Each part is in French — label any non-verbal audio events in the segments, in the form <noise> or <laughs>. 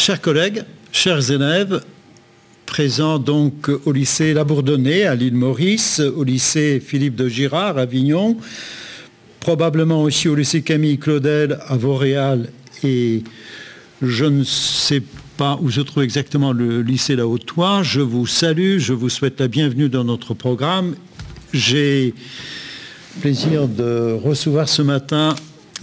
Chers collègues, chers élèves, présents donc au lycée La Bourdonnais à l'île Maurice, au lycée Philippe de Girard à Avignon, probablement aussi au lycée Camille Claudel à Vauréal et je ne sais pas où se trouve exactement le lycée La Haute-Toit. Je vous salue, je vous souhaite la bienvenue dans notre programme. J'ai plaisir de recevoir ce matin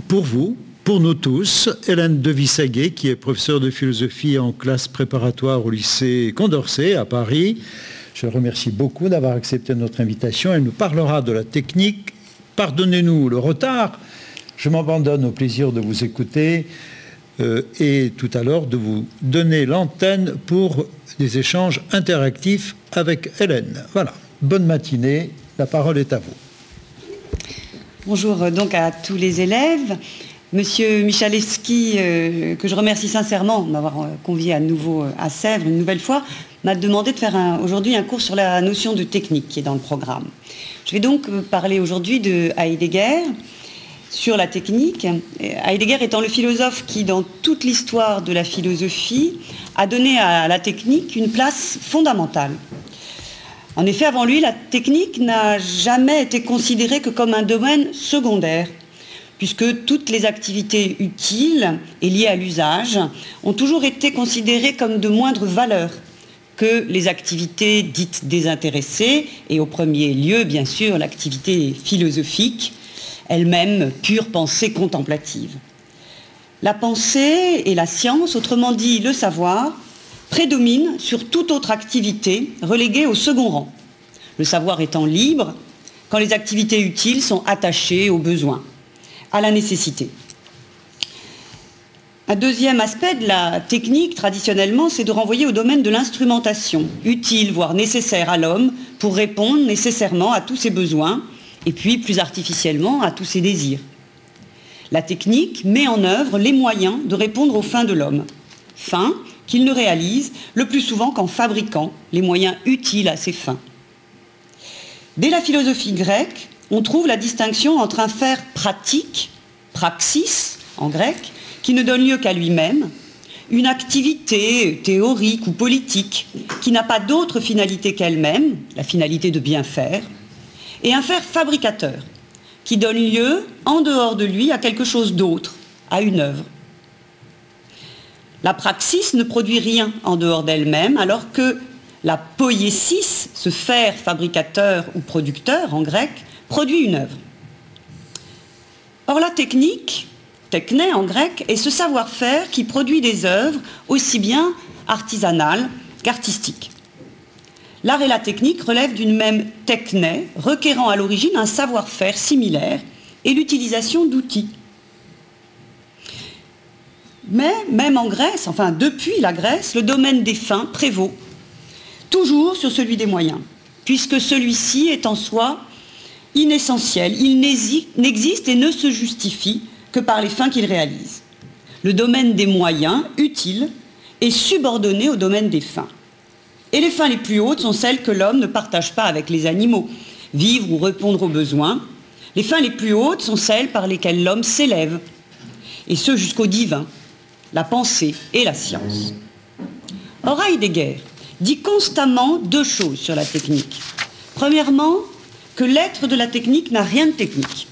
pour vous, pour nous tous, Hélène Devissaguet, qui est professeure de philosophie en classe préparatoire au lycée Condorcet à Paris. Je remercie beaucoup d'avoir accepté notre invitation. Elle nous parlera de la technique. Pardonnez-nous le retard. Je m'abandonne au plaisir de vous écouter euh, et tout à l'heure de vous donner l'antenne pour des échanges interactifs avec Hélène. Voilà. Bonne matinée. La parole est à vous. Bonjour euh, donc à tous les élèves. Monsieur Michalewski, euh, que je remercie sincèrement de m'avoir euh, convié à nouveau à Sèvres une nouvelle fois, m'a demandé de faire aujourd'hui un cours sur la notion de technique qui est dans le programme. Je vais donc parler aujourd'hui de Heidegger sur la technique. Heidegger étant le philosophe qui, dans toute l'histoire de la philosophie, a donné à la technique une place fondamentale. En effet, avant lui, la technique n'a jamais été considérée que comme un domaine secondaire, puisque toutes les activités utiles et liées à l'usage ont toujours été considérées comme de moindre valeur que les activités dites désintéressées, et au premier lieu, bien sûr, l'activité philosophique, elle-même pure pensée contemplative. La pensée et la science, autrement dit le savoir, prédomine sur toute autre activité reléguée au second rang, le savoir étant libre quand les activités utiles sont attachées aux besoins, à la nécessité. Un deuxième aspect de la technique, traditionnellement, c'est de renvoyer au domaine de l'instrumentation, utile, voire nécessaire à l'homme, pour répondre nécessairement à tous ses besoins, et puis plus artificiellement à tous ses désirs. La technique met en œuvre les moyens de répondre aux fins de l'homme, fins qu'il ne réalise le plus souvent qu'en fabriquant les moyens utiles à ses fins. Dès la philosophie grecque, on trouve la distinction entre un faire pratique, praxis en grec, qui ne donne lieu qu'à lui-même, une activité théorique ou politique qui n'a pas d'autre finalité qu'elle-même, la finalité de bien faire, et un faire fabricateur qui donne lieu, en dehors de lui, à quelque chose d'autre, à une œuvre. La praxis ne produit rien en dehors d'elle-même, alors que la poiesis, ce faire fabricateur ou producteur en grec, produit une œuvre. Or la technique, techné en grec, est ce savoir-faire qui produit des œuvres aussi bien artisanales qu'artistiques. L'art et la technique relèvent d'une même techné, requérant à l'origine un savoir-faire similaire et l'utilisation d'outils. Mais même en Grèce, enfin depuis la Grèce, le domaine des fins prévaut, toujours sur celui des moyens, puisque celui-ci est en soi inessentiel, il n'existe et ne se justifie que par les fins qu'il réalise. Le domaine des moyens, utiles, est subordonné au domaine des fins. Et les fins les plus hautes sont celles que l'homme ne partage pas avec les animaux, vivre ou répondre aux besoins. Les fins les plus hautes sont celles par lesquelles l'homme s'élève, et ce jusqu'au divin, la pensée et la science. Or, Heidegger dit constamment deux choses sur la technique. Premièrement, que l'être de la technique n'a rien de technique.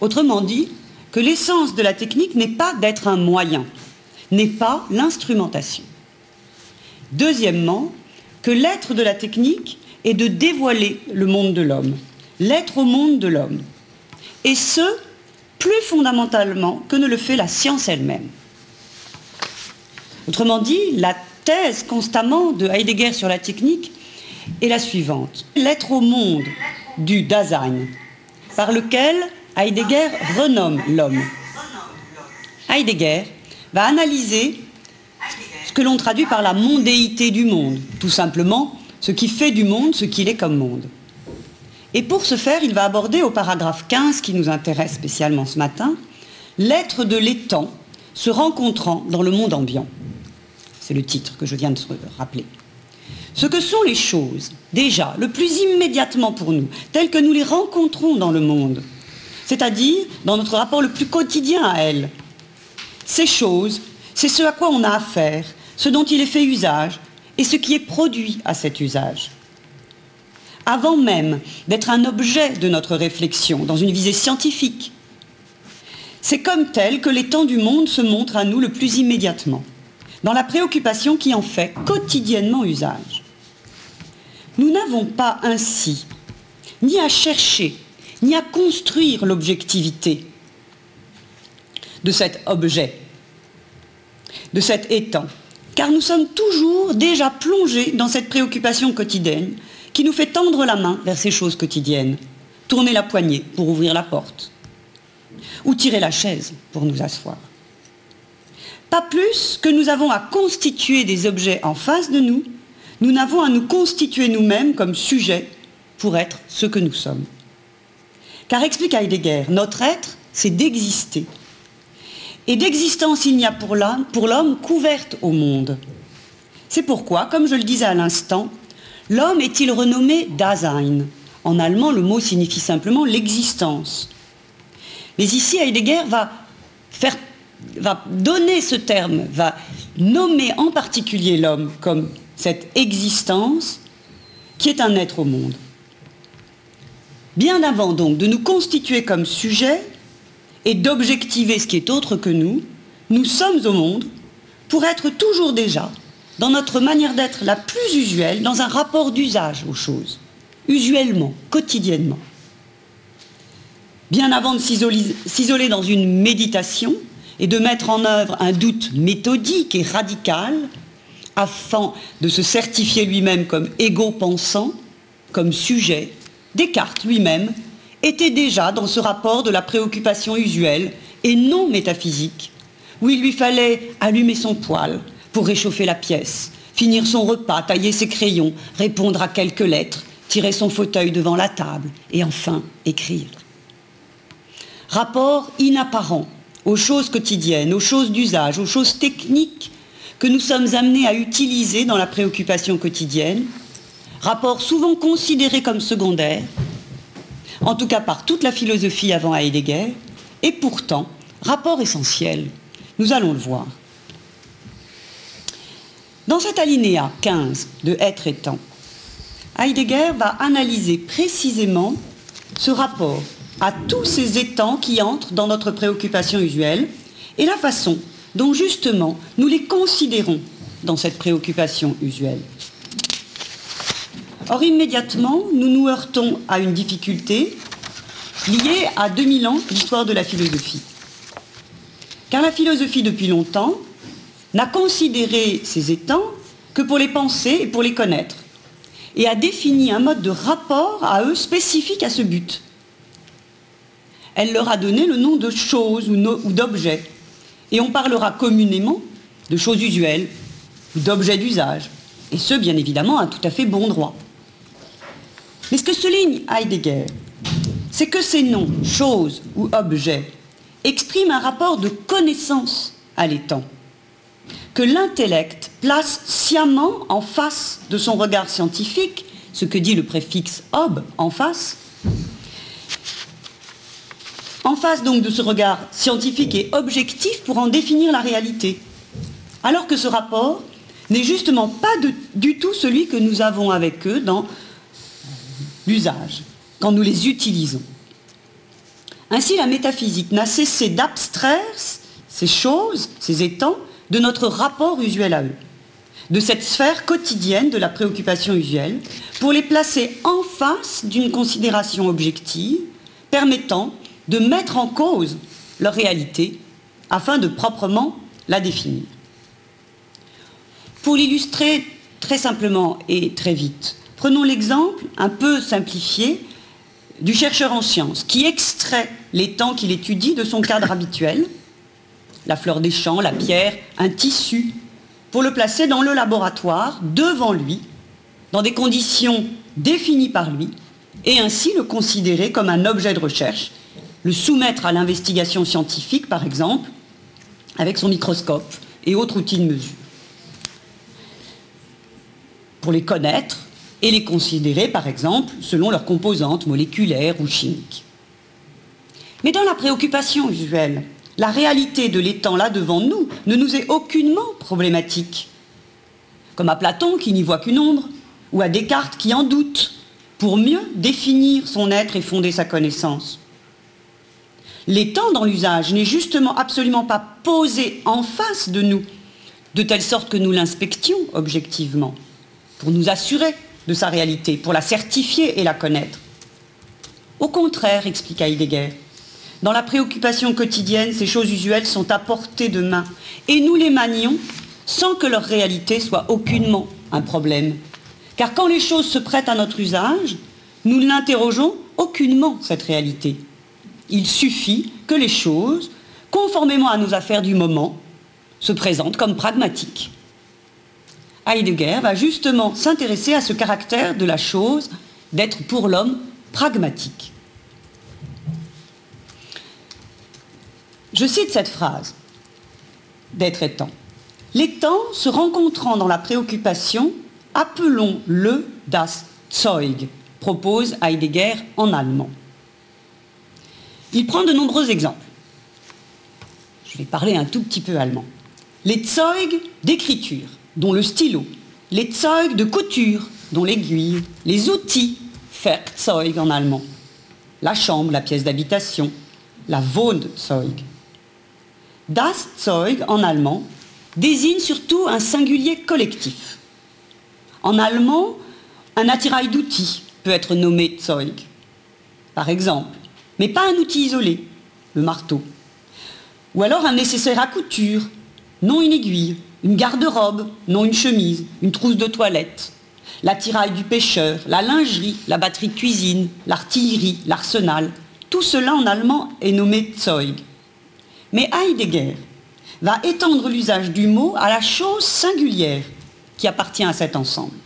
Autrement dit, que l'essence de la technique n'est pas d'être un moyen, n'est pas l'instrumentation. Deuxièmement, que l'être de la technique est de dévoiler le monde de l'homme, l'être au monde de l'homme. Et ce, plus fondamentalement que ne le fait la science elle-même. Autrement dit, la thèse constamment de Heidegger sur la technique est la suivante. L'être au monde du Dasein, par lequel Heidegger renomme l'homme. Heidegger va analyser ce que l'on traduit par la mondéité du monde, tout simplement ce qui fait du monde ce qu'il est comme monde. Et pour ce faire, il va aborder au paragraphe 15 qui nous intéresse spécialement ce matin, l'être de l'étang se rencontrant dans le monde ambiant. C'est le titre que je viens de rappeler. Ce que sont les choses, déjà, le plus immédiatement pour nous, telles que nous les rencontrons dans le monde, c'est-à-dire dans notre rapport le plus quotidien à elles. Ces choses, c'est ce à quoi on a affaire ce dont il est fait usage et ce qui est produit à cet usage. Avant même d'être un objet de notre réflexion dans une visée scientifique, c'est comme tel que l'étang du monde se montre à nous le plus immédiatement, dans la préoccupation qui en fait quotidiennement usage. Nous n'avons pas ainsi ni à chercher, ni à construire l'objectivité de cet objet, de cet étang, car nous sommes toujours déjà plongés dans cette préoccupation quotidienne qui nous fait tendre la main vers ces choses quotidiennes, tourner la poignée pour ouvrir la porte, ou tirer la chaise pour nous asseoir. Pas plus que nous avons à constituer des objets en face de nous, nous n'avons à nous constituer nous-mêmes comme sujets pour être ce que nous sommes. Car explique Heidegger, notre être, c'est d'exister. Et d'existence, il n'y a pour l'homme couverte au monde. C'est pourquoi, comme je le disais à l'instant, l'homme est-il renommé Dasein? En allemand, le mot signifie simplement l'existence. Mais ici, Heidegger va, va donner ce terme, va nommer en particulier l'homme comme cette existence qui est un être au monde. Bien avant donc de nous constituer comme sujet et d'objectiver ce qui est autre que nous, nous sommes au monde pour être toujours déjà, dans notre manière d'être la plus usuelle, dans un rapport d'usage aux choses, usuellement, quotidiennement. Bien avant de s'isoler dans une méditation et de mettre en œuvre un doute méthodique et radical, afin de se certifier lui-même comme égo-pensant, comme sujet, Descartes lui-même était déjà dans ce rapport de la préoccupation usuelle et non métaphysique, où il lui fallait allumer son poêle pour réchauffer la pièce, finir son repas, tailler ses crayons, répondre à quelques lettres, tirer son fauteuil devant la table et enfin écrire. Rapport inapparent aux choses quotidiennes, aux choses d'usage, aux choses techniques que nous sommes amenés à utiliser dans la préoccupation quotidienne rapport souvent considéré comme secondaire, en tout cas par toute la philosophie avant Heidegger, et pourtant rapport essentiel. Nous allons le voir. Dans cet alinéa 15 de Être et temps, Heidegger va analyser précisément ce rapport à tous ces étangs qui entrent dans notre préoccupation usuelle et la façon dont justement nous les considérons dans cette préoccupation usuelle. Or, immédiatement, nous nous heurtons à une difficulté liée à 2000 ans d'histoire de la philosophie. Car la philosophie, depuis longtemps, n'a considéré ces étangs que pour les penser et pour les connaître, et a défini un mode de rapport à eux spécifique à ce but. Elle leur a donné le nom de choses ou d'objets, et on parlera communément de choses usuelles ou d'objets d'usage, et ce, bien évidemment, à tout à fait bon droit. Mais ce que souligne Heidegger, c'est que ces noms, choses ou objets, expriment un rapport de connaissance à l'étang, que l'intellect place sciemment en face de son regard scientifique, ce que dit le préfixe ob en face, en face donc de ce regard scientifique et objectif pour en définir la réalité. Alors que ce rapport n'est justement pas du tout celui que nous avons avec eux dans l'usage, quand nous les utilisons. Ainsi, la métaphysique n'a cessé d'abstraire ces choses, ces étangs, de notre rapport usuel à eux, de cette sphère quotidienne de la préoccupation usuelle, pour les placer en face d'une considération objective permettant de mettre en cause leur réalité afin de proprement la définir. Pour l'illustrer très simplement et très vite, Prenons l'exemple, un peu simplifié, du chercheur en sciences qui extrait les temps qu'il étudie de son cadre habituel, la fleur des champs, la pierre, un tissu, pour le placer dans le laboratoire, devant lui, dans des conditions définies par lui, et ainsi le considérer comme un objet de recherche, le soumettre à l'investigation scientifique, par exemple, avec son microscope et autres outils de mesure. Pour les connaître, et les considérer, par exemple, selon leurs composantes moléculaires ou chimiques. Mais dans la préoccupation usuelle, la réalité de l'étang là devant nous ne nous est aucunement problématique, comme à Platon qui n'y voit qu'une ombre, ou à Descartes qui en doute, pour mieux définir son être et fonder sa connaissance. L'étant dans l'usage n'est justement absolument pas posé en face de nous, de telle sorte que nous l'inspections objectivement, pour nous assurer de sa réalité, pour la certifier et la connaître. Au contraire, explique Heidegger, dans la préoccupation quotidienne, ces choses usuelles sont à portée de main, et nous les manions sans que leur réalité soit aucunement un problème. Car quand les choses se prêtent à notre usage, nous n'interrogeons aucunement cette réalité. Il suffit que les choses, conformément à nos affaires du moment, se présentent comme pragmatiques. Heidegger va justement s'intéresser à ce caractère de la chose d'être pour l'homme pragmatique. Je cite cette phrase d'être étant. L'étant se rencontrant dans la préoccupation, appelons-le das Zeug, propose Heidegger en allemand. Il prend de nombreux exemples. Je vais parler un tout petit peu allemand. Les Zeug d'écriture, dont le stylo. Les Zeug de couture, dont l'aiguille. Les outils, Werkzeug en allemand. La chambre, la pièce d'habitation. La Wohnzeug. Das Zeug en allemand désigne surtout un singulier collectif. En allemand, un attirail d'outils peut être nommé Zeug, par exemple, mais pas un outil isolé, le marteau. Ou alors un nécessaire à couture, non une aiguille, une garde-robe, non une chemise, une trousse de toilette, l'attirail du pêcheur, la lingerie, la batterie de cuisine, l'artillerie, l'arsenal. Tout cela en allemand est nommé Zeug. Mais Heidegger va étendre l'usage du mot à la chose singulière qui appartient à cet ensemble.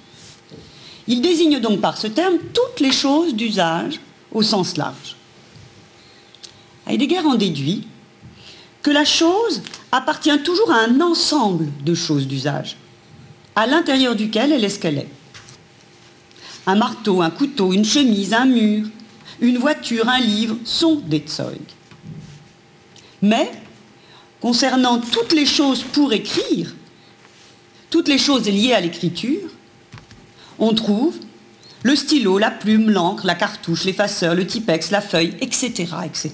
Il désigne donc par ce terme toutes les choses d'usage au sens large. Heidegger en déduit que la chose appartient toujours à un ensemble de choses d'usage, à l'intérieur duquel elle est ce qu'elle est. Un marteau, un couteau, une chemise, un mur, une voiture, un livre sont des Zeug. Mais, concernant toutes les choses pour écrire, toutes les choses liées à l'écriture, on trouve le stylo, la plume, l'encre, la cartouche, l'effaceur, le typex, la feuille, etc. etc.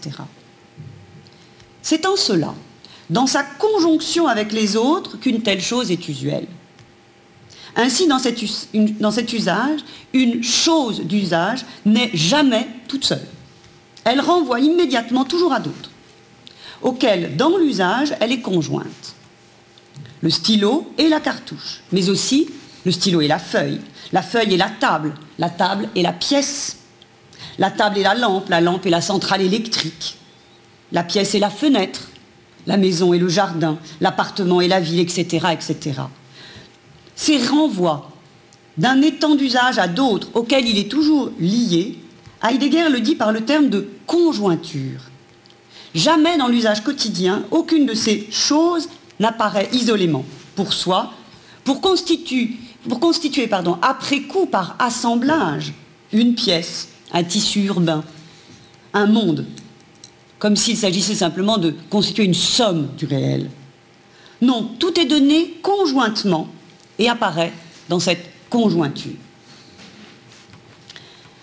C'est en cela, dans sa conjonction avec les autres, qu'une telle chose est usuelle. Ainsi, dans cet, usage, une chose d'usage n'est jamais toute seule. Elle renvoie immédiatement toujours à d'autres auquel, dans l'usage, elle est conjointe. Le stylo et la cartouche, mais aussi le stylo et la feuille, la feuille et la table, la table et la pièce, la table et la lampe, la lampe et la centrale électrique, la pièce et la fenêtre, la maison et le jardin, l'appartement et la ville, etc., etc. Ces renvois d'un étang d'usage à d'autres auxquels il est toujours lié, Heidegger le dit par le terme de conjointure. Jamais dans l'usage quotidien, aucune de ces choses n'apparaît isolément pour soi, pour constituer, pour constituer pardon, après coup par assemblage une pièce, un tissu urbain, un monde, comme s'il s'agissait simplement de constituer une somme du réel. Non, tout est donné conjointement et apparaît dans cette conjointure.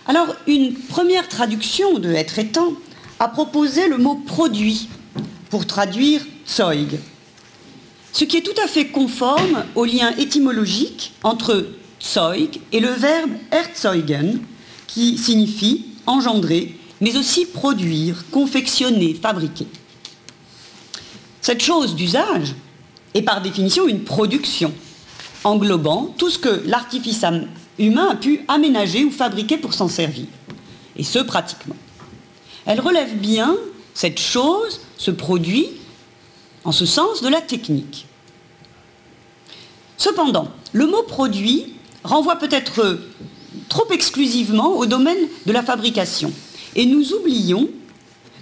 Alors, une première traduction de être étant a proposé le mot produit pour traduire Zeug, ce qui est tout à fait conforme au lien étymologique entre Zeug et le verbe erzeugen, qui signifie engendrer, mais aussi produire, confectionner, fabriquer. Cette chose d'usage est par définition une production, englobant tout ce que l'artifice humain a pu aménager ou fabriquer pour s'en servir, et ce pratiquement. Elle relève bien, cette chose, ce produit, en ce sens de la technique. Cependant, le mot produit renvoie peut-être trop exclusivement au domaine de la fabrication. Et nous oublions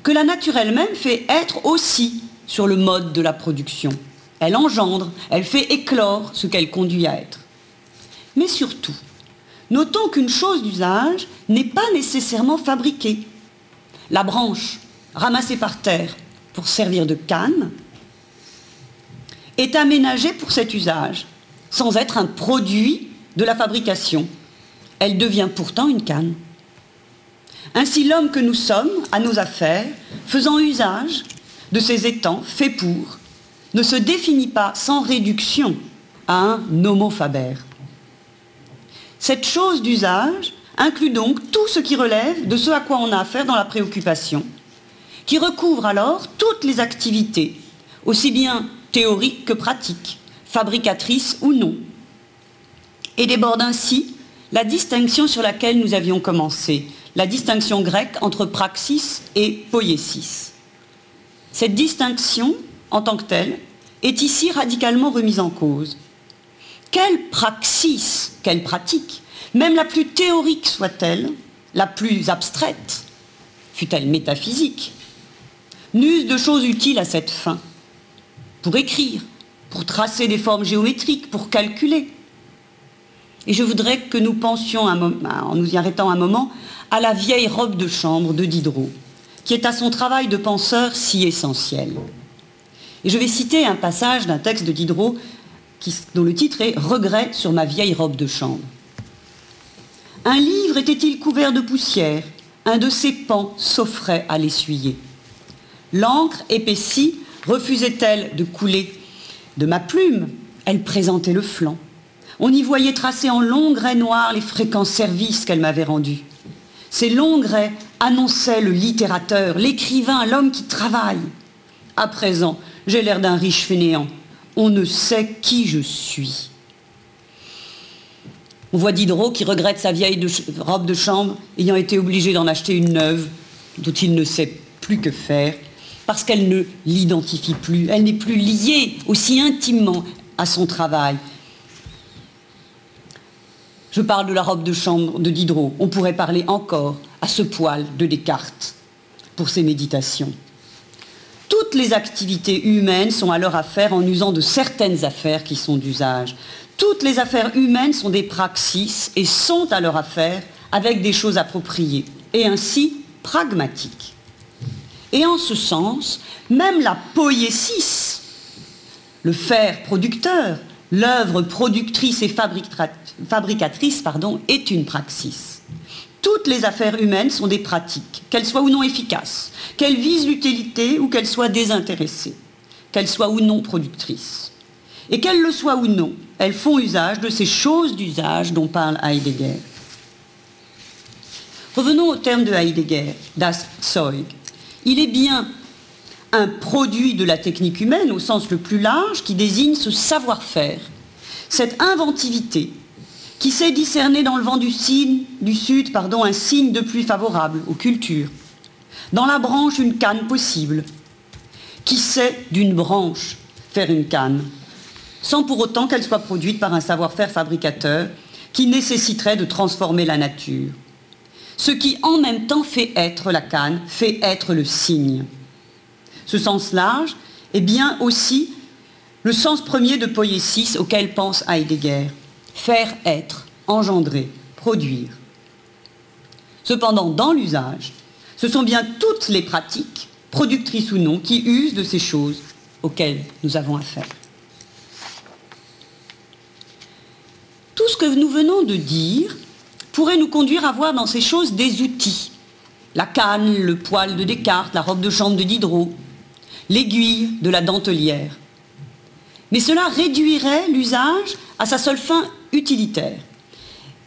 que la nature elle-même fait être aussi sur le mode de la production. Elle engendre, elle fait éclore ce qu'elle conduit à être. Mais surtout, notons qu'une chose d'usage n'est pas nécessairement fabriquée la branche ramassée par terre pour servir de canne est aménagée pour cet usage. sans être un produit de la fabrication. Elle devient pourtant une canne. Ainsi l'homme que nous sommes, à nos affaires, faisant usage de ces étangs faits pour, ne se définit pas sans réduction à un homo faber. Cette chose d'usage inclut donc tout ce qui relève de ce à quoi on a affaire dans la préoccupation, qui recouvre alors toutes les activités, aussi bien théoriques que pratiques, fabricatrices ou non, et déborde ainsi la distinction sur laquelle nous avions commencé, la distinction grecque entre praxis et poiesis. Cette distinction, en tant que telle, est ici radicalement remise en cause. Quelle praxis, quelle pratique, même la plus théorique soit-elle, la plus abstraite, fut-elle métaphysique, n'use de choses utiles à cette fin, pour écrire, pour tracer des formes géométriques, pour calculer. Et je voudrais que nous pensions, en nous y arrêtant un moment, à la vieille robe de chambre de Diderot, qui est à son travail de penseur si essentiel. Et je vais citer un passage d'un texte de Diderot dont le titre est Regret sur ma vieille robe de chambre. Un livre était-il couvert de poussière? Un de ses pans s'offrait à l'essuyer. L'encre épaissie refusait-elle de couler De ma plume, elle présentait le flanc. On y voyait tracer en longs grès noirs les fréquents services qu'elle m'avait rendus. Ces longs grès annonçaient le littérateur, l'écrivain, l'homme qui travaille. À présent, j'ai l'air d'un riche fainéant. On ne sait qui je suis. On voit Diderot qui regrette sa vieille robe de chambre, ayant été obligé d'en acheter une neuve, dont il ne sait plus que faire, parce qu'elle ne l'identifie plus, elle n'est plus liée aussi intimement à son travail. Je parle de la robe de chambre de Diderot. On pourrait parler encore à ce poil de Descartes pour ses méditations. Toutes les activités humaines sont à leur affaire en usant de certaines affaires qui sont d'usage. Toutes les affaires humaines sont des praxis et sont à leur affaire avec des choses appropriées et ainsi pragmatiques. Et en ce sens, même la poiesis, le faire producteur, l'œuvre productrice et fabricatrice est une praxis. Toutes les affaires humaines sont des pratiques, qu'elles soient ou non efficaces, qu'elles visent l'utilité ou qu'elles soient désintéressées, qu'elles soient ou non productrices. Et qu'elles le soient ou non, elles font usage de ces choses d'usage dont parle Heidegger. Revenons au terme de Heidegger, das Zeug. Il est bien un produit de la technique humaine au sens le plus large qui désigne ce savoir-faire, cette inventivité qui sait discerner dans le vent du, sud un signe de pluie favorable aux cultures, dans la branche une canne possible, qui sait d'une branche faire une canne, sans pour autant qu'elle soit produite par un savoir-faire fabricateur qui nécessiterait de transformer la nature. Ce qui en même temps fait être la canne, fait être le signe. Ce sens large est bien aussi le sens premier de poiesis auquel pense Heidegger. Faire être, engendrer, produire. Cependant, dans l'usage, ce sont bien toutes les pratiques, productrices ou non, qui usent de ces choses auxquelles nous avons affaire. Tout ce que nous venons de dire pourrait nous conduire à voir dans ces choses des outils. La canne, le poil de Descartes, la robe de chambre de Diderot, l'aiguille de la dentelière. Mais cela réduirait l'usage à sa seule fin utilitaire.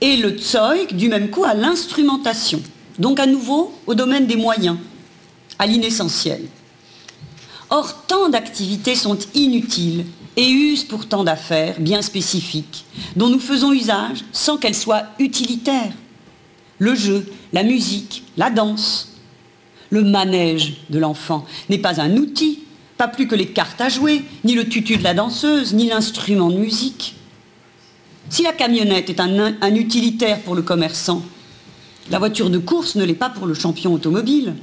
Et le Zeug, du même coup, à l'instrumentation. Donc à nouveau au domaine des moyens, à l'inessentiel. Or, tant d'activités sont inutiles et usent pourtant d'affaires bien spécifiques, dont nous faisons usage sans qu'elles soient utilitaires. Le jeu, la musique, la danse. Le manège de l'enfant n'est pas un outil, pas plus que les cartes à jouer, ni le tutu de la danseuse, ni l'instrument de musique. Si la camionnette est un, utilitaire pour le commerçant, la voiture de course ne l'est pas pour le champion automobile.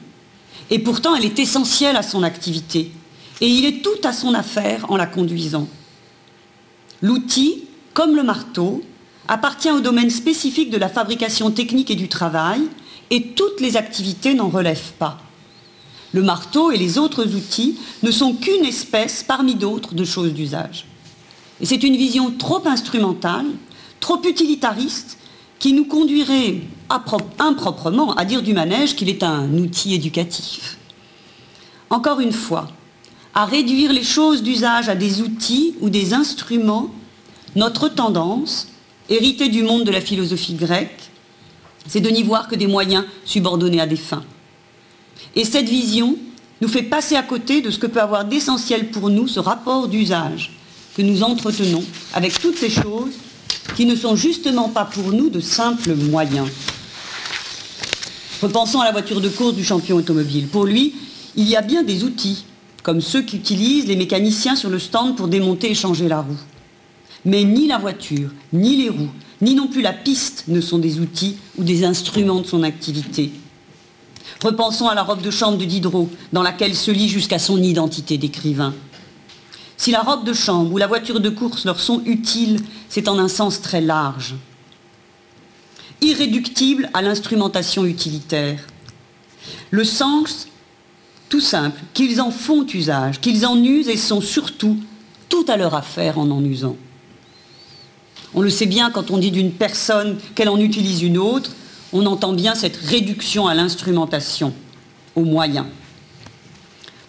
Et pourtant, elle est essentielle à son activité et il est tout à son affaire en la conduisant. L'outil, comme le marteau, appartient au domaine spécifique de la fabrication technique et du travail, et toutes les activités n'en relèvent pas. Le marteau et les autres outils ne sont qu'une espèce parmi d'autres de choses d'usage. Et c'est une vision trop instrumentale, trop utilitariste, qui nous conduirait improprement à dire du manège qu'il est un outil éducatif. Encore une fois, à réduire les choses d'usage à des outils ou des instruments, notre tendance, héritée du monde de la philosophie grecque, c'est de n'y voir que des moyens subordonnés à des fins. Et cette vision nous fait passer à côté de ce que peut avoir d'essentiel pour nous ce rapport d'usage que nous entretenons avec toutes ces choses qui ne sont justement pas pour nous de simples moyens. Repensons à la voiture de course du champion automobile. Pour lui, il y a bien des outils, comme ceux qu'utilisent les mécaniciens sur le stand pour démonter et changer la roue. Mais ni la voiture, ni les roues, ni non plus la piste ne sont des outils ou des instruments de son activité. Repensons à la robe de chambre de Diderot, dans laquelle se lit jusqu'à son identité d'écrivain. Si la robe de chambre ou la voiture de course leur sont utiles, c'est en un sens très large. Irréductible à l'instrumentation utilitaire. Le sens, tout simple, qu'ils en font usage, qu'ils en usent et sont surtout tout à leur affaire en en usant. On le sait bien quand on dit d'une personne qu'elle en utilise une autre, on entend bien cette réduction à l'instrumentation, aux moyens.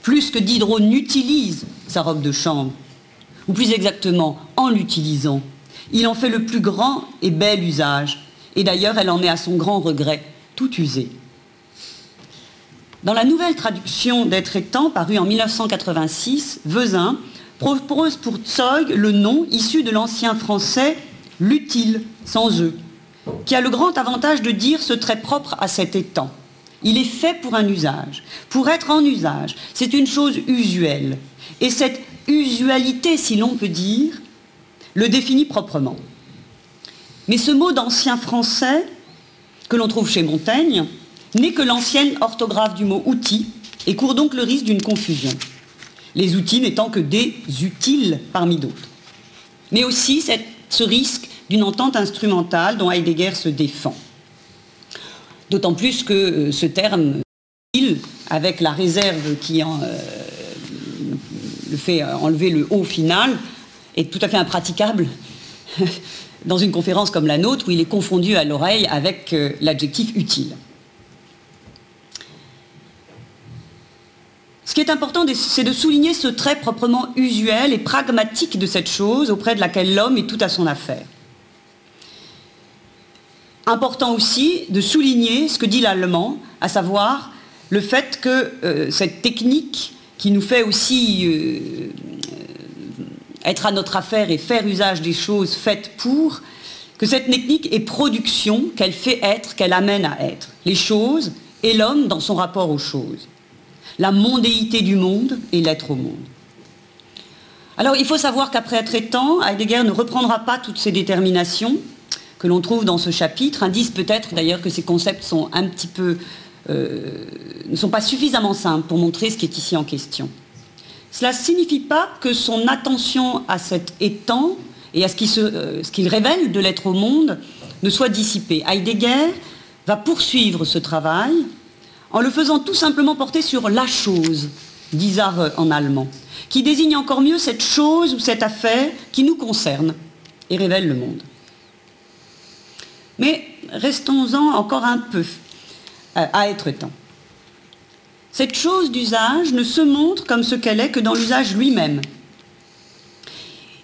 Plus que Diderot n'utilise sa robe de chambre, ou plus exactement en l'utilisant, il en fait le plus grand et bel usage, et d'ailleurs elle en est à son grand regret tout usée. Dans la nouvelle traduction d'Être temps, parue en 1986, Vezin propose pour Tsog le nom issu de l'ancien français l'utile, sans eux, qui a le grand avantage de dire ce trait propre à cet étang. Il est fait pour un usage. Pour être en usage, c'est une chose usuelle. Et cette usualité, si l'on peut dire, le définit proprement. Mais ce mot d'ancien français, que l'on trouve chez Montaigne, n'est que l'ancienne orthographe du mot outil et court donc le risque d'une confusion. Les outils n'étant que des utiles parmi d'autres. Mais aussi ce risque d'une entente instrumentale dont Heidegger se défend. D'autant plus que euh, ce terme, avec la réserve qui en, euh, le fait enlever le haut final, est tout à fait impraticable <laughs> dans une conférence comme la nôtre où il est confondu à l'oreille avec euh, l'adjectif utile. Ce qui est important, c'est de souligner ce trait proprement usuel et pragmatique de cette chose auprès de laquelle l'homme est tout à son affaire. Important aussi de souligner ce que dit l'allemand, à savoir le fait que euh, cette technique qui nous fait aussi euh, être à notre affaire et faire usage des choses faites pour, que cette technique est production, qu'elle fait être, qu'elle amène à être. Les choses et l'homme dans son rapport aux choses. La mondéité du monde et l'être au monde. Alors il faut savoir qu'après être étant, Heidegger ne reprendra pas toutes ces déterminations, que l'on trouve dans ce chapitre indice peut-être d'ailleurs que ces concepts sont un petit peu, euh, ne sont pas suffisamment simples pour montrer ce qui est ici en question. Cela ne signifie pas que son attention à cet étang et à euh, ce qu'il révèle de l'être au monde ne soit dissipée. Heidegger va poursuivre ce travail en le faisant tout simplement porter sur la chose, dit en allemand, qui désigne encore mieux cette chose ou cette affaire qui nous concerne et révèle le monde. Mais restons-en encore un peu euh, à être temps. Cette chose d'usage ne se montre comme ce qu'elle est que dans l'usage lui-même.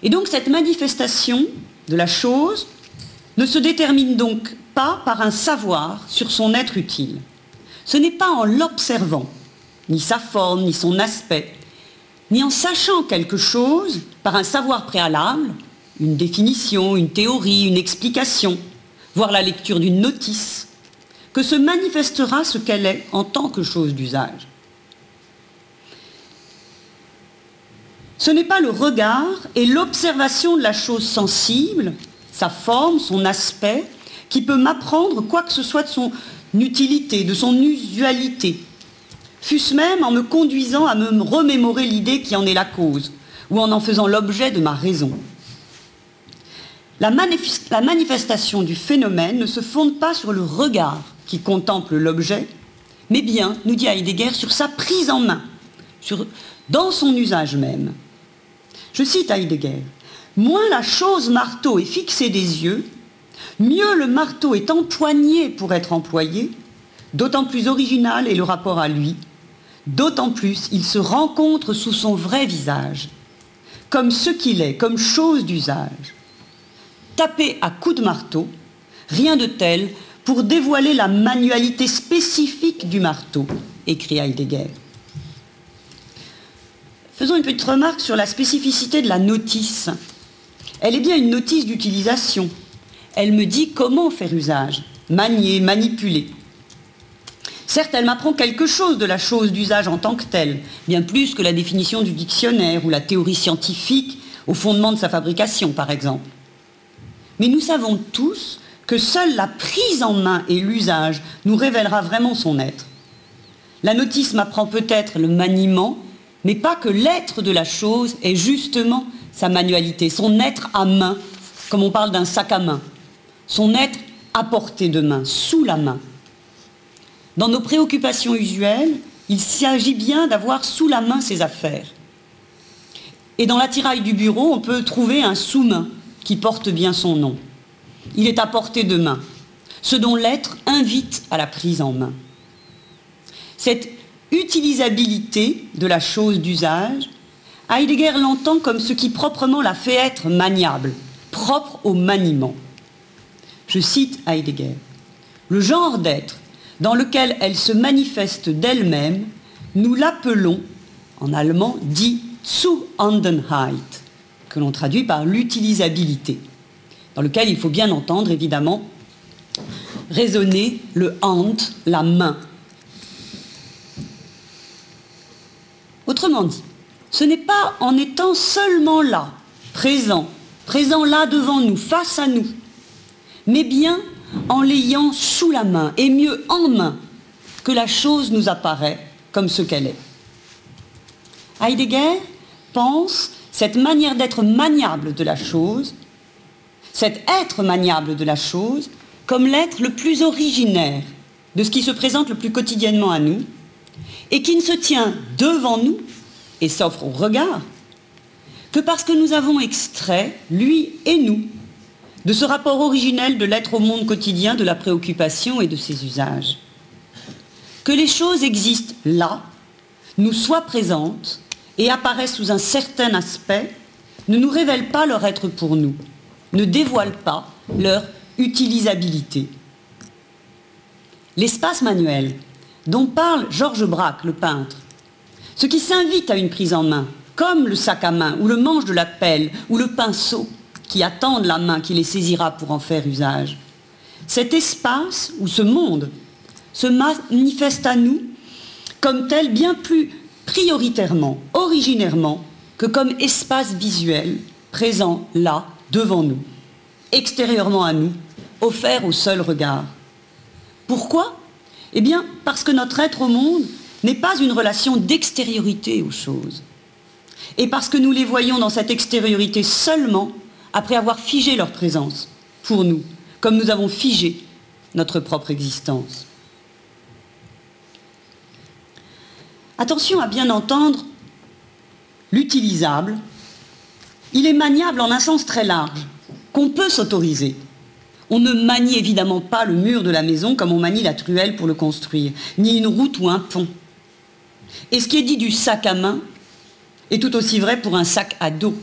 Et donc cette manifestation de la chose ne se détermine donc pas par un savoir sur son être utile. Ce n'est pas en l'observant, ni sa forme, ni son aspect, ni en sachant quelque chose par un savoir préalable, une définition, une théorie, une explication, voire la lecture d'une notice, que se manifestera ce qu'elle est en tant que chose d'usage. Ce n'est pas le regard et l'observation de la chose sensible, sa forme, son aspect, qui peut m'apprendre quoi que ce soit de son utilité, de son usualité, fût-ce même en me conduisant à me remémorer l'idée qui en est la cause, ou en en faisant l'objet de ma raison. La, manifestation du phénomène ne se fonde pas sur le regard qui contemple l'objet, mais bien, nous dit Heidegger, sur sa prise en main, dans son usage même. Je cite Heidegger, moins la chose marteau est fixée des yeux, mieux le marteau est empoigné pour être employé, d'autant plus original est le rapport à lui, d'autant plus il se rencontre sous son vrai visage, comme ce qu'il est, comme chose d'usage. Taper à coups de marteau, rien de tel pour dévoiler la manualité spécifique du marteau, écrit Heidegger. Faisons une petite remarque sur la spécificité de la notice. Elle est bien une notice d'utilisation. Elle me dit comment faire usage, manier, manipuler. Certes, elle m'apprend quelque chose de la chose d'usage en tant que telle, bien plus que la définition du dictionnaire ou la théorie scientifique au fondement de sa fabrication, par exemple. Mais nous savons tous que seule la prise en main et l'usage nous révélera vraiment son être. La notice m'apprend peut-être le maniement, mais pas que l'être de la chose est justement sa manualité, son être à main, comme on parle d'un sac à main, son être à portée de main, sous la main. Dans nos préoccupations usuelles, il s'agit bien d'avoir sous la main ses affaires. Et dans l'attirail du bureau, on peut trouver un sous-main qui porte bien son nom. Il est à portée de main, ce dont l'être invite à la prise en main. Cette utilisabilité de la chose d'usage, Heidegger l'entend comme ce qui proprement la fait être maniable, propre au maniement. Je cite Heidegger. Le genre d'être dans lequel elle se manifeste d'elle-même, nous l'appelons, en allemand, dit Zuhandenheit, que l'on traduit par l'utilisabilité, dans lequel il faut bien entendre, évidemment, résonner le hand, la main, Autrement dit, ce n'est pas en étant seulement là, présent, présent là devant nous, face à nous, mais bien en l'ayant sous la main et mieux en main que la chose nous apparaît comme ce qu'elle est. Heidegger pense cette manière d'être maniable de la chose, cet être maniable de la chose, comme l'être le plus originaire de ce qui se présente le plus quotidiennement à nous, et qui ne se tient devant nous et s'offre au regard que parce que nous avons extrait, lui et nous, de ce rapport originel de l'être au monde quotidien, de la préoccupation et de ses usages. Que les choses existent là, nous soient présentes et apparaissent sous un certain aspect, ne nous révèle pas leur être pour nous, ne dévoile pas leur utilisabilité. L'espace manuel, dont parle Georges Braque, le peintre, ce qui s'invite à une prise en main, comme le sac à main, ou le manche de la pelle, ou le pinceau, qui attendent la main qui les saisira pour en faire usage. Cet espace, ou ce monde, se manifeste à nous comme tel bien plus prioritairement, originairement, que comme espace visuel présent là, devant nous, extérieurement à nous, offert au seul regard. Pourquoi? Eh bien, parce que notre être au monde n'est pas une relation d'extériorité aux choses. Et parce que nous les voyons dans cette extériorité seulement après avoir figé leur présence pour nous, comme nous avons figé notre propre existence. Attention à bien entendre l'utilisable. Il est maniable en un sens très large, qu'on peut s'autoriser. On ne manie évidemment pas le mur de la maison comme on manie la truelle pour le construire, ni une route ou un pont. Et ce qui est dit du sac à main est tout aussi vrai pour un sac à dos.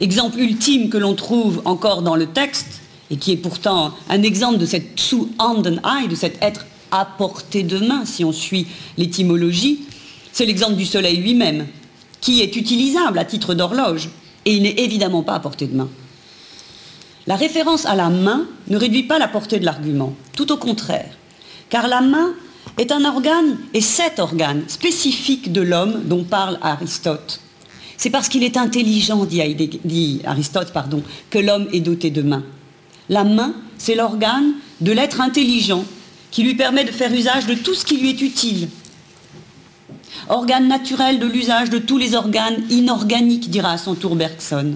Exemple ultime que l'on trouve encore dans le texte, et qui est pourtant un exemple de cette zu handen eye, de cet être à portée de main, si on suit l'étymologie, c'est l'exemple du soleil lui-même, qui est utilisable à titre d'horloge, et il n'est évidemment pas à portée de main. La référence à la main ne réduit pas la portée de l'argument, tout au contraire, car la main est un organe, et cet organe spécifique de l'homme dont parle Aristote. C'est parce qu'il est intelligent, dit, Aristote, que l'homme est doté de main. La main, c'est l'organe de l'être intelligent qui lui permet de faire usage de tout ce qui lui est utile. Organe naturel de l'usage de tous les organes inorganiques, dira à son tour Bergson.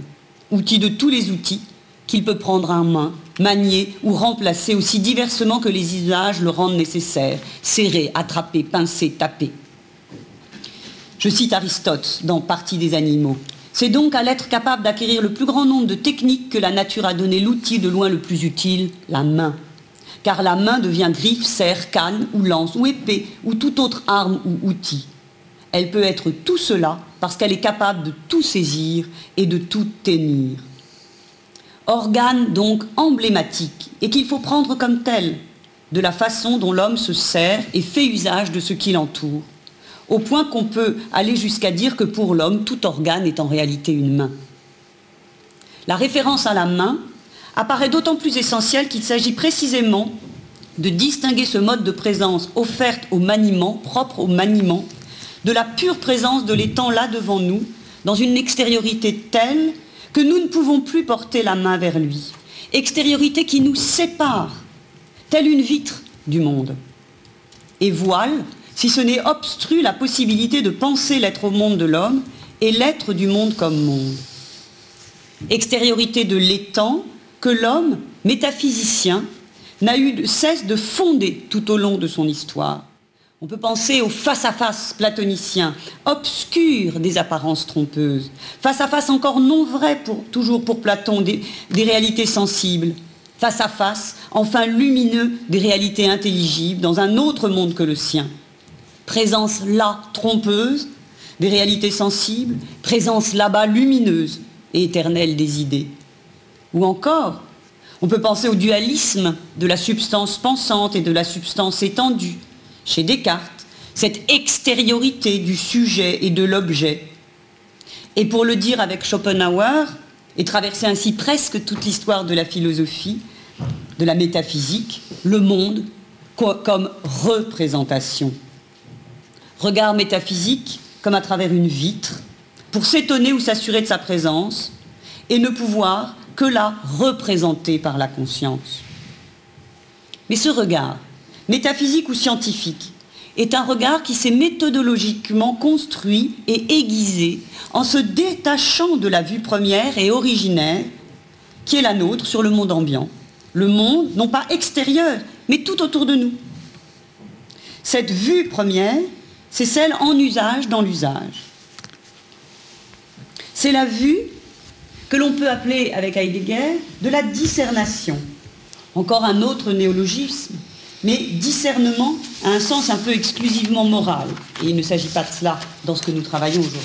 Outil de tous les outils, qu'il peut prendre en main, manier ou remplacer aussi diversement que les usages le rendent nécessaire, serrer, attraper, pincer, taper. Je cite Aristote dans Partie des animaux. C'est donc à l'être capable d'acquérir le plus grand nombre de techniques que la nature a donné l'outil de loin le plus utile, la main. Car la main devient griffe, serre, canne ou lance ou épée ou toute autre arme ou outil. Elle peut être tout cela parce qu'elle est capable de tout saisir et de tout tenir. Organe donc emblématique et qu'il faut prendre comme tel de la façon dont l'homme se sert et fait usage de ce qui l'entoure, au point qu'on peut aller jusqu'à dire que pour l'homme, tout organe est en réalité une main. La référence à la main apparaît d'autant plus essentielle qu'il s'agit précisément de distinguer ce mode de présence offerte au maniement, propre au maniement, de la pure présence de l'étang là devant nous, dans une extériorité telle que nous ne pouvons plus porter la main vers lui. Extériorité qui nous sépare, telle une vitre du monde. Et voile, si ce n'est obstrue la possibilité de penser l'être au monde de l'homme et l'être du monde comme monde. Extériorité de l'étang que l'homme, métaphysicien, n'a eu de cesse de fonder tout au long de son histoire. On peut penser au face-à-face platonicien, obscur des apparences trompeuses, face-à-face encore non vrai, toujours pour Platon, des, des réalités sensibles, face-à-face, enfin lumineux des réalités intelligibles dans un autre monde que le sien. Présence là trompeuse des réalités sensibles, présence là-bas lumineuse et éternelle des idées. Ou encore, on peut penser au dualisme de la substance pensante et de la substance étendue, chez Descartes, cette extériorité du sujet et de l'objet. Et pour le dire avec Schopenhauer, et traverser ainsi presque toute l'histoire de la philosophie, de la métaphysique, le monde comme représentation. Regard métaphysique comme à travers une vitre, pour s'étonner ou s'assurer de sa présence, et ne pouvoir que la représenter par la conscience. Mais ce regard, métaphysique ou scientifique, est un regard qui s'est méthodologiquement construit et aiguisé en se détachant de la vue première et originaire qui est la nôtre sur le monde ambiant. Le monde, non pas extérieur, mais tout autour de nous. Cette vue première, c'est celle en usage dans l'usage. C'est la vue que l'on peut appeler avec Heidegger de la discernation. Encore un autre néologisme mais discernement a un sens un peu exclusivement moral. Et il ne s'agit pas de cela dans ce que nous travaillons aujourd'hui.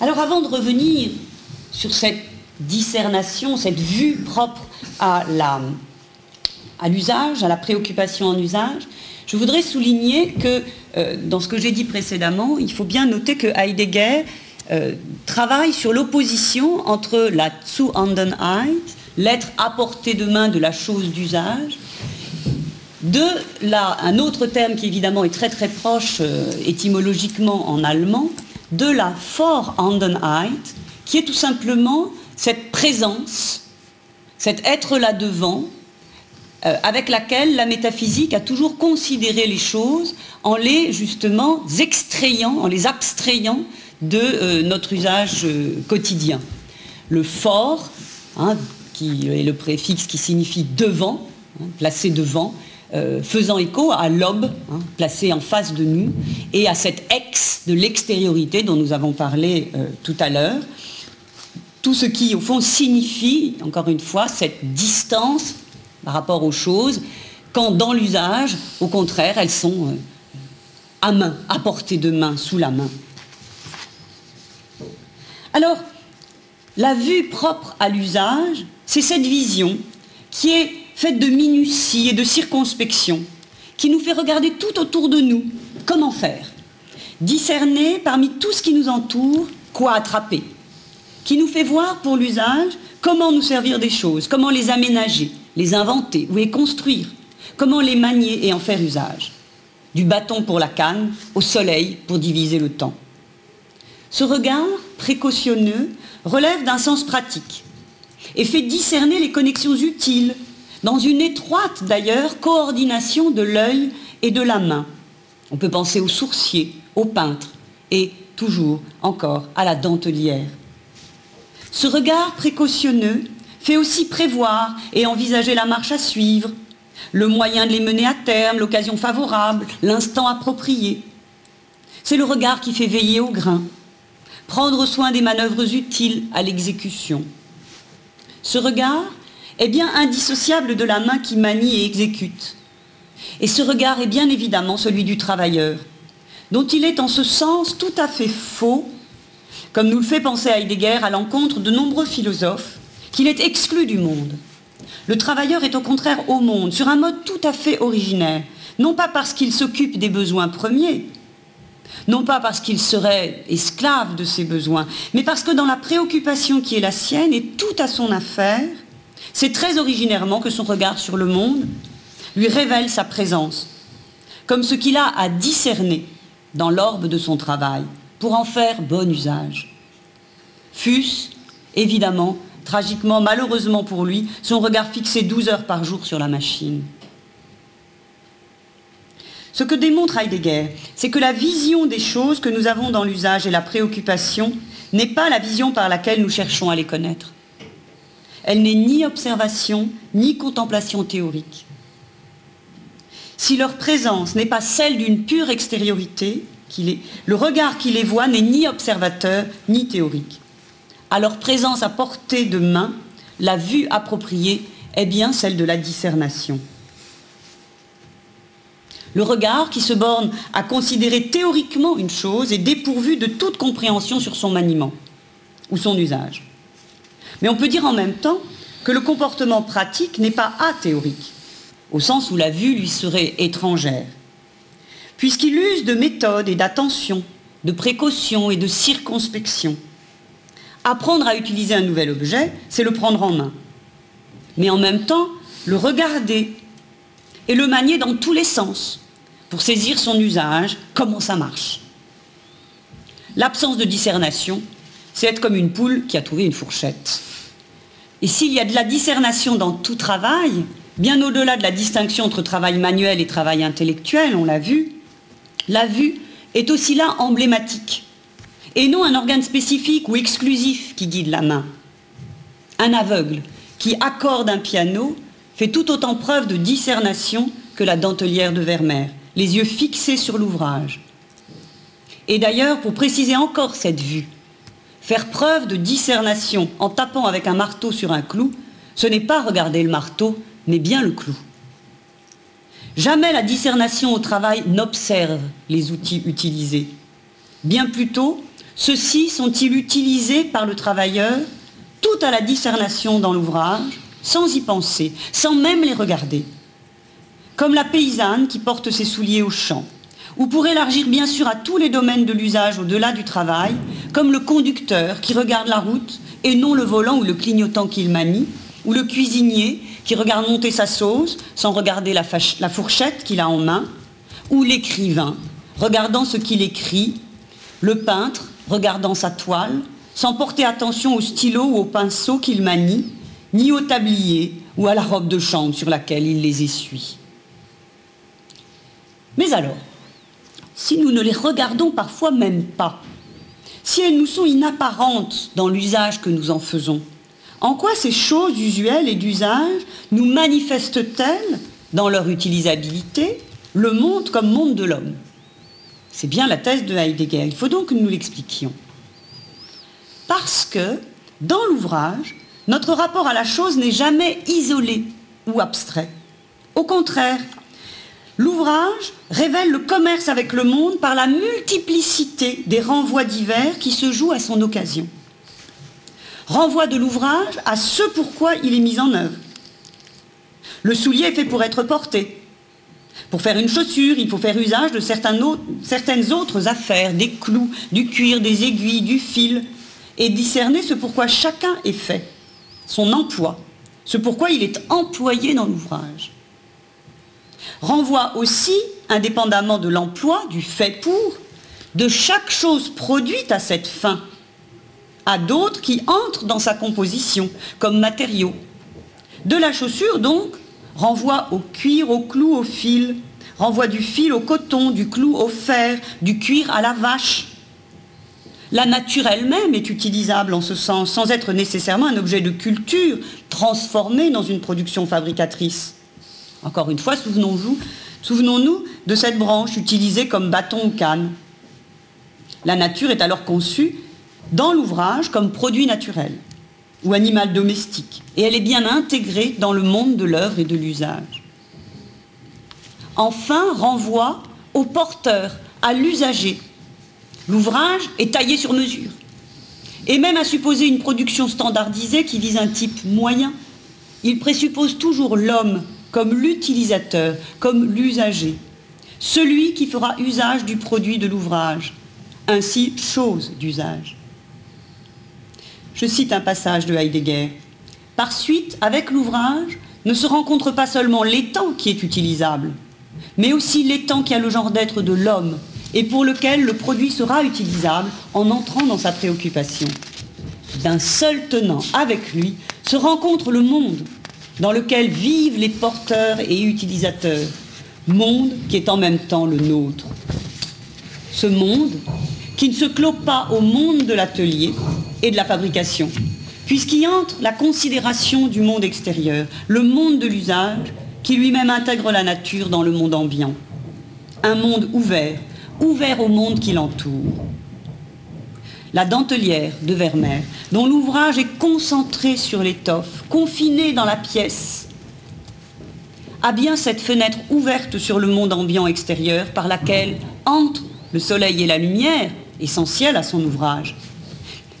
Alors avant de revenir sur cette discernation, cette vue propre à l'usage, à, la préoccupation en usage, je voudrais souligner que euh, dans ce que j'ai dit précédemment, il faut bien noter que Heidegger euh, travaille sur l'opposition entre la Zuhandenheit, l'être à portée de main de la chose d'usage. De là, un autre terme qui évidemment est très très proche euh, étymologiquement en allemand, de la Vorhandenheit, qui est tout simplement cette présence, cet être là devant, avec laquelle la métaphysique a toujours considéré les choses en les justement extrayant, en les abstrayant de euh, notre usage quotidien. Le fort, hein, qui est le préfixe qui signifie devant, hein, placé devant, euh, faisant écho à l'aube, hein, placé en face de nous, et à cette ex de l'extériorité dont nous avons parlé euh, tout à l'heure. Tout ce qui, au fond, signifie, encore une fois, cette distance par rapport aux choses, quand dans l'usage, au contraire, elles sont euh, à main, à portée de main, sous la main. Alors, la vue propre à l'usage, c'est cette vision qui est faite de minutie et de circonspection, qui nous fait regarder tout autour de nous. Comment faire? Discerner parmi tout ce qui nous entoure quoi attraper, qui nous fait voir pour l'usage comment nous servir des choses, comment les aménager, les inventer ou les construire, comment les manier et en faire usage. Du bâton pour la canne, au soleil pour diviser le temps. Ce regard précautionneux relève d'un sens pratique et fait discerner les connexions utiles, dans une étroite d'ailleurs coordination de l'œil et de la main. On peut penser au sourcier, au peintre et toujours encore à la dentelière. Ce regard précautionneux fait aussi prévoir et envisager la marche à suivre, le moyen de les mener à terme, l'occasion favorable, l'instant approprié. C'est le regard qui fait veiller au grain, prendre soin des manœuvres utiles à l'exécution. Ce regard est bien indissociable de la main qui manie et exécute. Et ce regard est bien évidemment celui du travailleur, dont il est en ce sens tout à fait faux, comme nous le fait penser Heidegger à l'encontre de nombreux philosophes, qu'il est exclu du monde. Le travailleur est au contraire au monde, sur un mode tout à fait originaire, non pas parce qu'il s'occupe des besoins premiers, non pas parce qu'il serait esclave de ses besoins, mais parce que dans la préoccupation qui est la sienne et tout à son affaire, c'est très originairement que son regard sur le monde lui révèle sa présence, comme ce qu'il a à discerner dans l'orbe de son travail, pour en faire bon usage. Fût-ce, évidemment, tragiquement, malheureusement pour lui, son regard fixé 12 heures par jour sur la machine. Ce que démontre Heidegger, c'est que la vision des choses que nous avons dans l'usage et la préoccupation n'est pas la vision par laquelle nous cherchons à les connaître. Elle n'est ni observation, ni contemplation théorique. Si leur présence n'est pas celle d'une pure extériorité, le regard qui les voit n'est ni observateur, ni théorique. À leur présence à portée de main, la vue appropriée est bien celle de la discernation. Le regard qui se borne à considérer théoriquement une chose est dépourvu de toute compréhension sur son maniement ou son usage. Mais on peut dire en même temps que le comportement pratique n'est pas athéorique, au sens où la vue lui serait étrangère, puisqu'il use de méthode et d'attention, de précaution et de circonspection. Apprendre à utiliser un nouvel objet, c'est le prendre en main. Mais en même temps, le regarder et le manier dans tous les sens, pour saisir son usage, comment ça marche. L'absence de discernation, c'est être comme une poule qui a trouvé une fourchette. Et s'il y a de la discernation dans tout travail, bien au-delà de la distinction entre travail manuel et travail intellectuel, on l'a vu, la vue est aussi là emblématique, et non un organe spécifique ou exclusif qui guide la main. Un aveugle qui accorde un piano fait tout autant preuve de discernation que la dentelière de Vermeer les yeux fixés sur l'ouvrage. Et d'ailleurs, pour préciser encore cette vue, faire preuve de discernation en tapant avec un marteau sur un clou, ce n'est pas regarder le marteau, mais bien le clou. Jamais la discernation au travail n'observe les outils utilisés. Bien plutôt, ceux-ci sont-ils utilisés par le travailleur tout à la discernation dans l'ouvrage, sans y penser, sans même les regarder comme la paysanne qui porte ses souliers au champ, ou pour élargir bien sûr à tous les domaines de l'usage au-delà du travail, comme le conducteur qui regarde la route et non le volant ou le clignotant qu'il manie, ou le cuisinier qui regarde monter sa sauce sans regarder la, la fourchette qu'il a en main, ou l'écrivain regardant ce qu'il écrit, le peintre regardant sa toile, sans porter attention au stylo ou au pinceau qu'il manie, ni au tablier ou à la robe de chambre sur laquelle il les essuie. Mais alors, si nous ne les regardons parfois même pas, si elles nous sont inapparentes dans l'usage que nous en faisons, en quoi ces choses usuelles et d'usage nous manifestent-elles, dans leur utilisabilité, le monde comme monde de l'homme? C'est bien la thèse de Heidegger. Il faut donc que nous l'expliquions. Parce que, dans l'ouvrage, notre rapport à la chose n'est jamais isolé ou abstrait. Au contraire, L'ouvrage révèle le commerce avec le monde par la multiplicité des renvois divers qui se jouent à son occasion. Renvoi de l'ouvrage à ce pourquoi il est mis en œuvre. Le soulier est fait pour être porté. Pour faire une chaussure, il faut faire usage de certaines autres affaires, des clous, du cuir, des aiguilles, du fil, et discerner ce pourquoi chacun est fait, son emploi, ce pourquoi il est employé dans l'ouvrage renvoie aussi, indépendamment de l'emploi, du fait pour, de chaque chose produite à cette fin, à d'autres qui entrent dans sa composition comme matériaux. De la chaussure, donc, renvoie au cuir, au clou, au fil, renvoie du fil au coton, du clou au fer, du cuir à la vache. La nature elle-même est utilisable en ce sens, sans être nécessairement un objet de culture transformé dans une production fabricatrice. Encore une fois, souvenons-nous souvenons de cette branche utilisée comme bâton ou canne. La nature est alors conçue dans l'ouvrage comme produit naturel ou animal domestique, et elle est bien intégrée dans le monde de l'œuvre et de l'usage. Enfin, renvoie au porteur, à l'usager. L'ouvrage est taillé sur mesure, et même à supposer une production standardisée qui vise un type moyen, il présuppose toujours l'homme comme l'utilisateur, comme l'usager, celui qui fera usage du produit de l'ouvrage, ainsi chose d'usage. Je cite un passage de Heidegger. Par suite, avec l'ouvrage, ne se rencontre pas seulement l'étang qui est utilisable, mais aussi l'étang qui a le genre d'être de l'homme et pour lequel le produit sera utilisable en entrant dans sa préoccupation. D'un seul tenant avec lui se rencontre le monde dans lequel vivent les porteurs et utilisateurs, monde qui est en même temps le nôtre. Ce monde qui ne se clôt pas au monde de l'atelier et de la fabrication, puisqu'il entre la considération du monde extérieur, le monde de l'usage, qui lui-même intègre la nature dans le monde ambiant. Un monde ouvert, ouvert au monde qui l'entoure. La dentelière de Vermeer, dont l'ouvrage est concentré sur l'étoffe, confiné dans la pièce, a bien cette fenêtre ouverte sur le monde ambiant extérieur par laquelle entre le soleil et la lumière, essentielle à son ouvrage,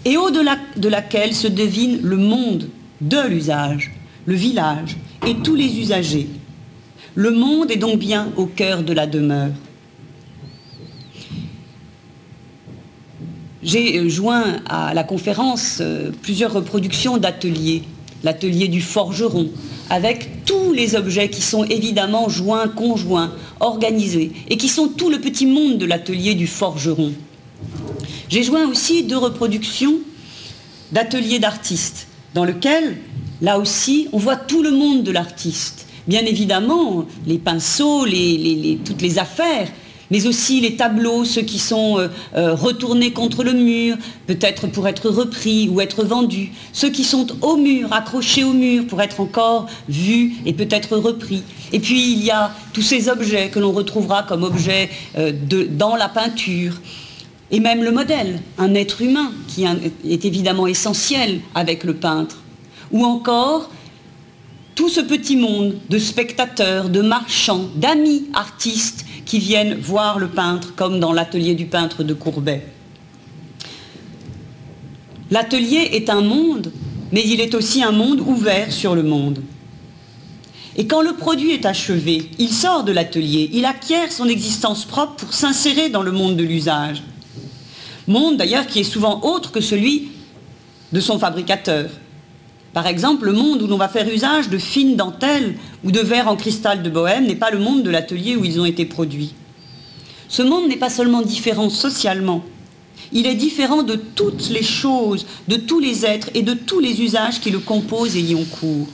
et au-delà de laquelle se devine le monde de l'usage, le village et tous les usagers. Le monde est donc bien au cœur de la demeure. J'ai euh, joint à la conférence euh, plusieurs reproductions d'ateliers, l'atelier du forgeron, avec tous les objets qui sont évidemment joints, conjoints, organisés, et qui sont tout le petit monde de l'atelier du forgeron. J'ai joint aussi deux reproductions d'ateliers d'artistes, dans lesquels, là aussi, on voit tout le monde de l'artiste. Bien évidemment, les pinceaux, toutes les affaires, mais aussi les tableaux, ceux qui sont euh, euh, retournés contre le mur, peut-être pour être repris ou être vendus, ceux qui sont au mur, accrochés au mur pour être encore vus et peut-être repris. Et puis il y a tous ces objets que l'on retrouvera comme objets euh, dans la peinture. Et même le modèle, un être humain qui est évidemment essentiel avec le peintre. Ou encore tout ce petit monde de spectateurs, de marchands, d'amis artistes qui viennent voir le peintre, comme dans l'atelier du peintre de Courbet. L'atelier est un monde, mais il est aussi un monde ouvert sur le monde. Et quand le produit est achevé, il sort de l'atelier, il acquiert son existence propre pour s'insérer dans le monde de l'usage. Monde d'ailleurs qui est souvent autre que celui de son fabricateur. Par exemple, le monde où l'on va faire usage de fines dentelles ou de verres en cristal de bohème n'est pas le monde de l'atelier où ils ont été produits. Ce monde n'est pas seulement différent socialement, il est différent de toutes les choses, de tous les êtres et de tous les usages qui le composent et y ont cours.